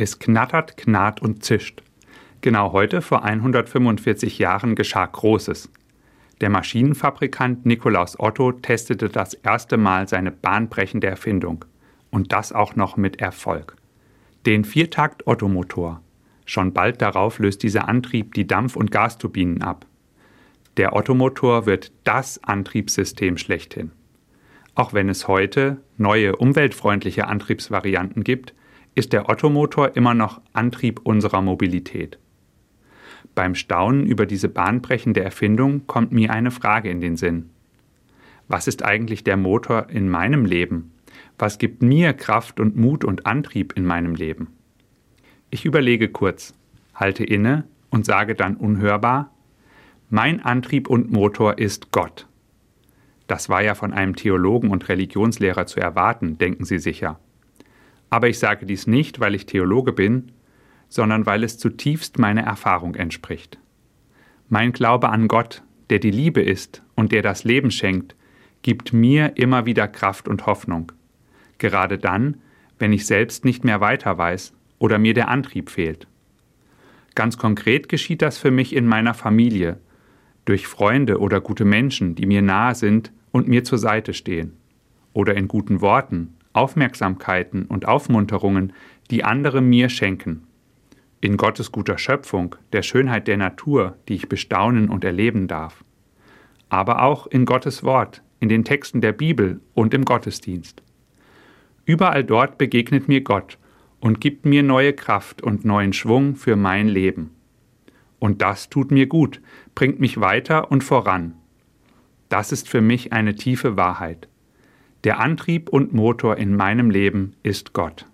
Es knattert, knarrt und zischt. Genau heute, vor 145 Jahren, geschah Großes. Der Maschinenfabrikant Nikolaus Otto testete das erste Mal seine bahnbrechende Erfindung. Und das auch noch mit Erfolg. Den Viertakt-Ottomotor. Schon bald darauf löst dieser Antrieb die Dampf- und Gasturbinen ab. Der Ottomotor wird das Antriebssystem schlechthin. Auch wenn es heute neue umweltfreundliche Antriebsvarianten gibt, ist der Ottomotor immer noch Antrieb unserer Mobilität. Beim Staunen über diese bahnbrechende Erfindung kommt mir eine Frage in den Sinn. Was ist eigentlich der Motor in meinem Leben? Was gibt mir Kraft und Mut und Antrieb in meinem Leben? Ich überlege kurz, halte inne und sage dann unhörbar, mein Antrieb und Motor ist Gott. Das war ja von einem Theologen und Religionslehrer zu erwarten, denken Sie sicher. Aber ich sage dies nicht, weil ich Theologe bin, sondern weil es zutiefst meiner Erfahrung entspricht. Mein Glaube an Gott, der die Liebe ist und der das Leben schenkt, gibt mir immer wieder Kraft und Hoffnung. Gerade dann, wenn ich selbst nicht mehr weiter weiß oder mir der Antrieb fehlt. Ganz konkret geschieht das für mich in meiner Familie, durch Freunde oder gute Menschen, die mir nahe sind und mir zur Seite stehen. Oder in guten Worten, Aufmerksamkeiten und Aufmunterungen, die andere mir schenken. In Gottes guter Schöpfung, der Schönheit der Natur, die ich bestaunen und erleben darf. Aber auch in Gottes Wort, in den Texten der Bibel und im Gottesdienst. Überall dort begegnet mir Gott und gibt mir neue Kraft und neuen Schwung für mein Leben. Und das tut mir gut, bringt mich weiter und voran. Das ist für mich eine tiefe Wahrheit. Der Antrieb und Motor in meinem Leben ist Gott.